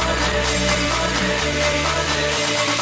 Monday, Monday, Monday.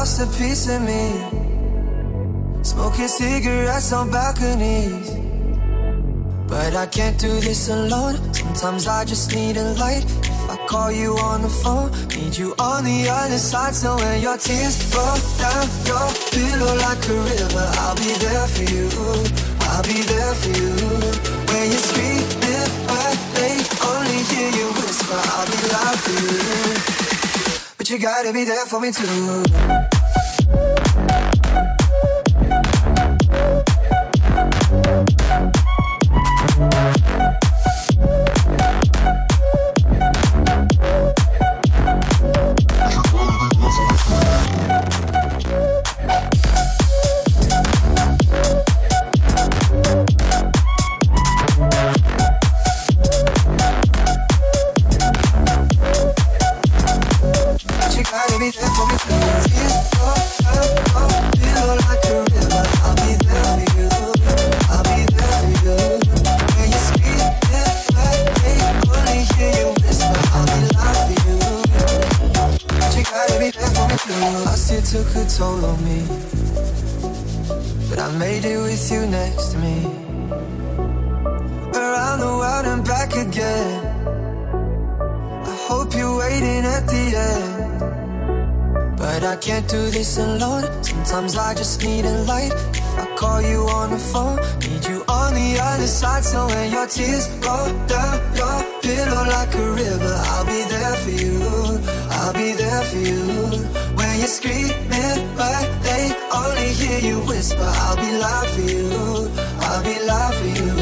Lost a piece of me. Smoking cigarettes on balconies. But I can't do this alone. Sometimes I just need a light. If I call you on the phone, need you on the other side. So when your tears roll down your pillow like a river, I'll be there for you. I'll be there for you. When you're screaming, but they only hear you whisper, I'll be loud for you. You gotta be there for me too. Can't do this alone. Sometimes I just need a light. If I call you on the phone, need you on the other side. So when your tears roll down your pillow like a river, I'll be there for you. I'll be there for you. When you're screaming, but they only hear you whisper, I'll be loud for you. I'll be loud for you.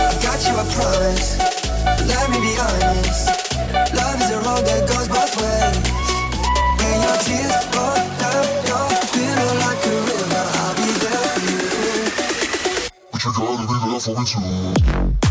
I got you, I promise. Let me be honest. Love is a road that goes both ways. But you gotta be there for me too.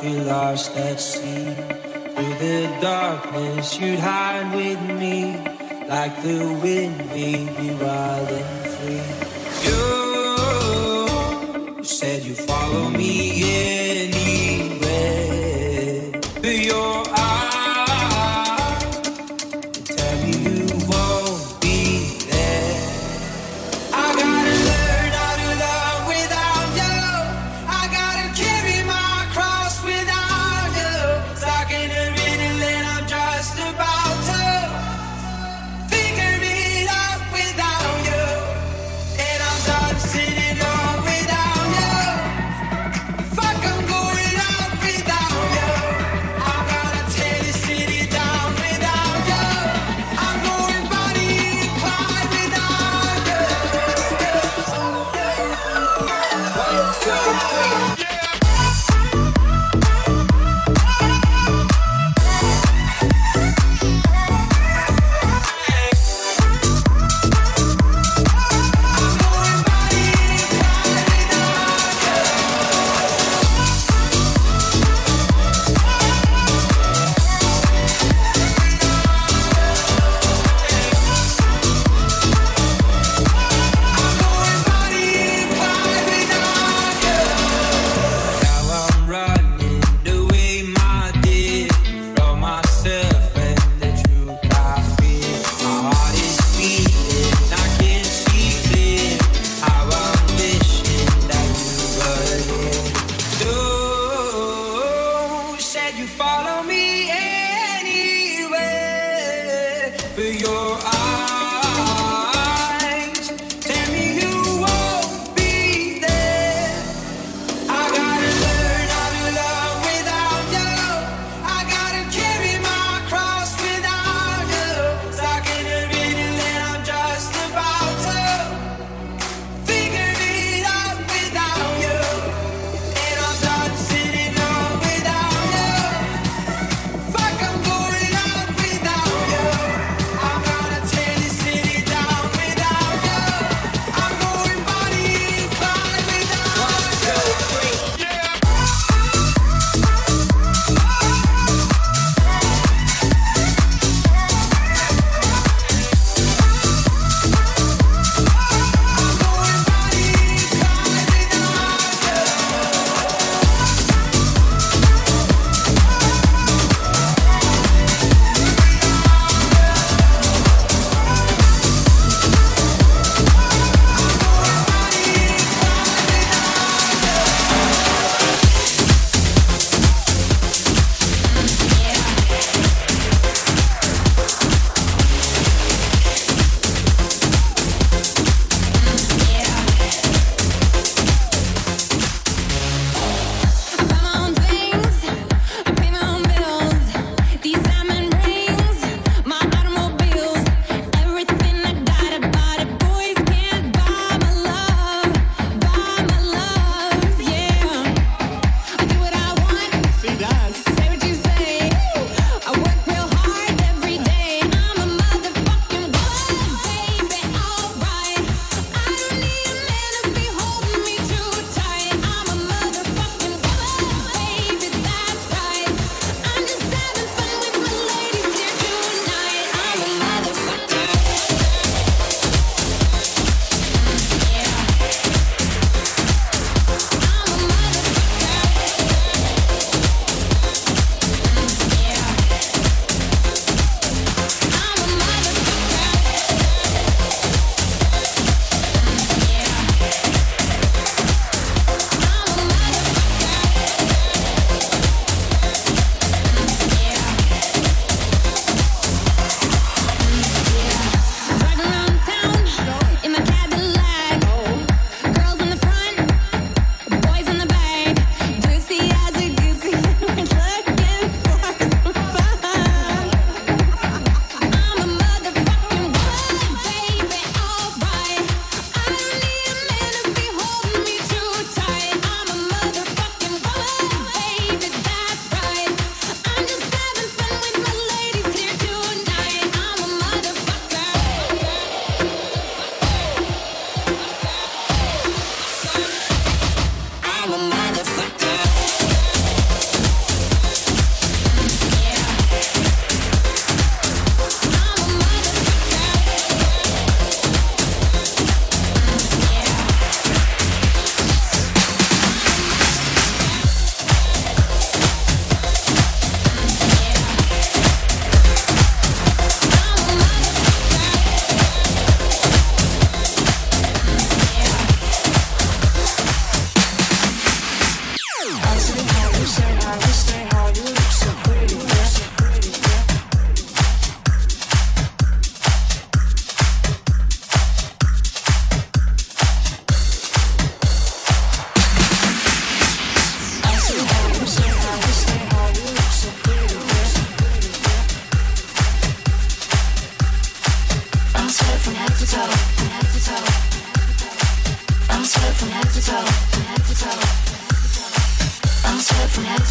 feel lost at sea. Through the darkness, you'd hide with me. Like the wind, we'd be wild and free. You said you follow me.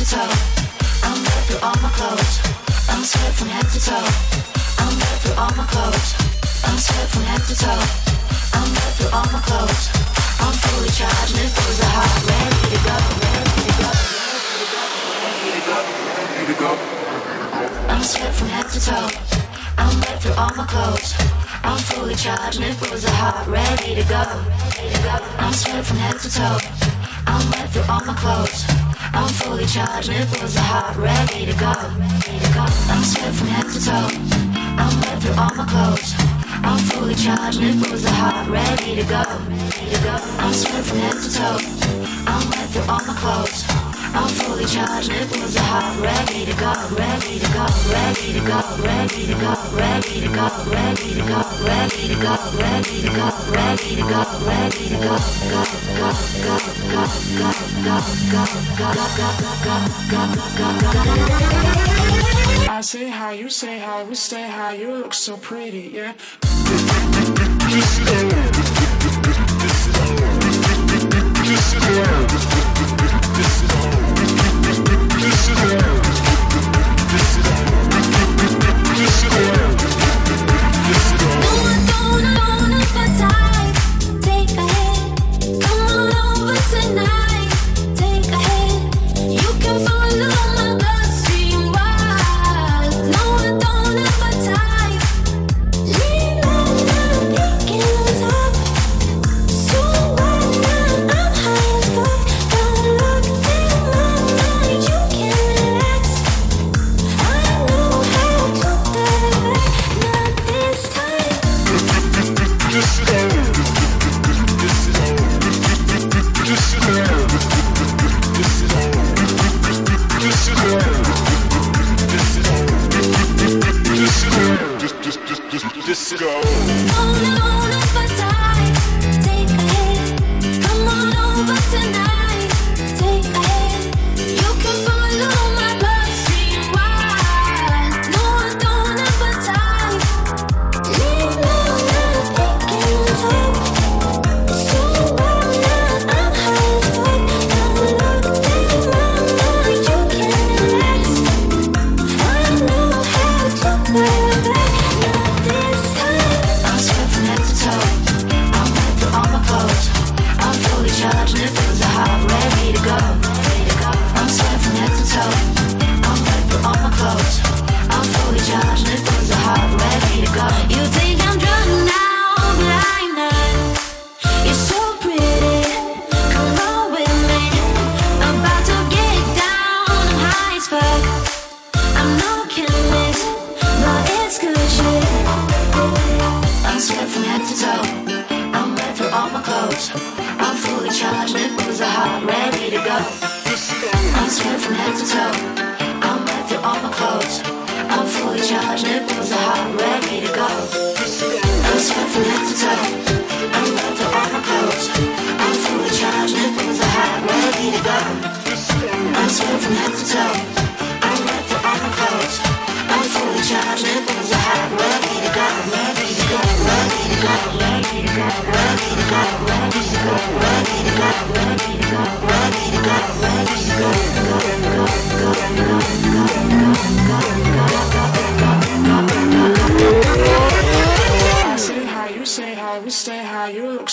I'm wet through all my clothes. I'm sweat from head to toe. I'm wet through all my clothes. I'm sweat from head to toe. I'm wet through all my clothes. I'm fully charged, nipples are hot, ready to go, ready to go, ready to go. I'm sweat from head to toe. I'm wet through all my clothes. I'm fully charged, are hot, ready to go. Ready to go. I'm sweat from head to toe. I'm wet through all my clothes. I'm fully charged, nipples are hot, ready to go. I'm sweat from head to toe. I'm wet through all my clothes. I'm fully charged, nipples are hot, ready to go. Ready to go. I'm sweat from head to toe. I'm wet through all my clothes. I'm fully charged, nipples are hot, ready to go, ready to go, ready to go, ready to go, ready to go, ready to go, ready to go, ready to go, ready to go, ready to go, go, go, go, go, go, go, go, go, go, go, go, go. I say hi, you say hi, we stay high, you look so pretty, yeah. Don't know if I die.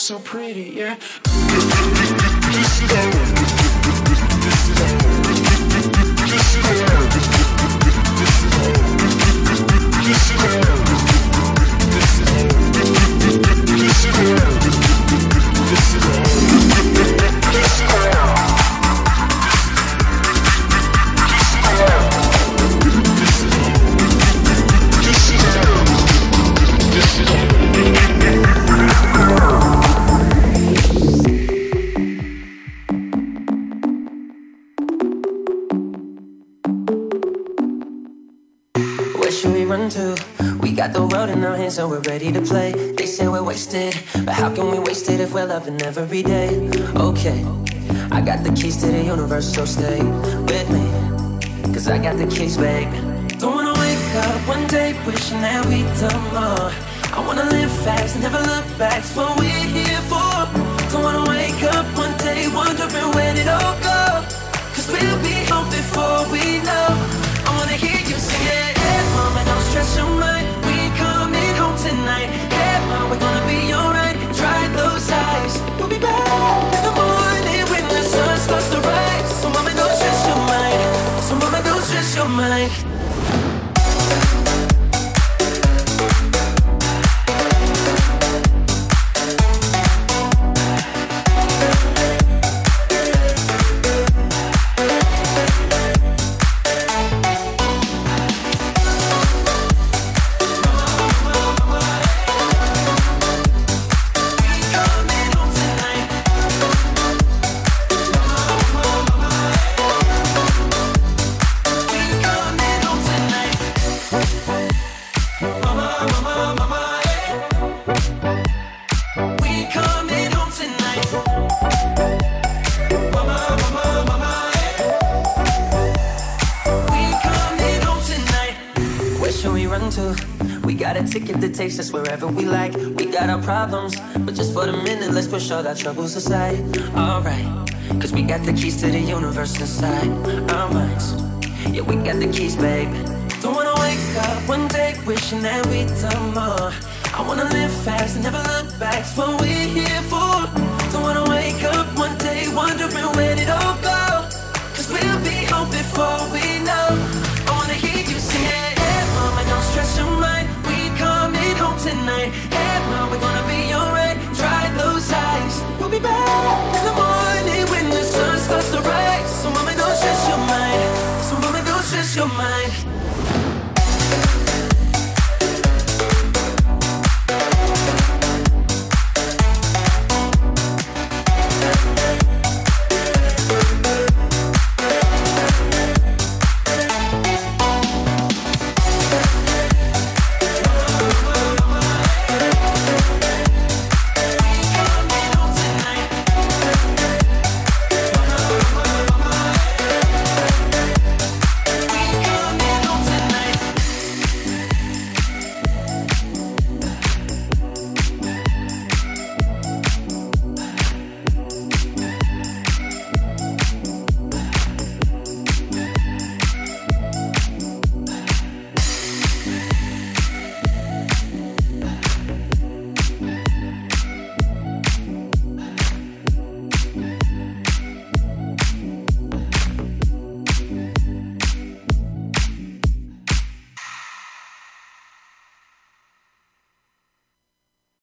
So pretty, yeah. Ready to play. They say we're wasted, but how can we waste it if we're loving every day? Okay, I got the keys to the universe, so stay with me. Cause I got the keys, baby. Don't wanna wake up one day wishing that we done more. I wanna live fast. never look back. What we're got a ticket that takes us wherever we like. We got our problems, but just for the minute, let's push all our troubles aside. Alright, cause we got the keys to the universe inside our minds. Yeah, we got the keys, babe. Don't wanna wake up one day wishing that we'd done more. I wanna live fast and never look back. It's what we're here for. Don't wanna wake up one day wondering where it all go. Cause we'll be home before we tonight. Hey, mom, we're gonna be alright. Dry those eyes. We'll be back in the morning when the sun starts to rise. So, mama, don't stress your mind.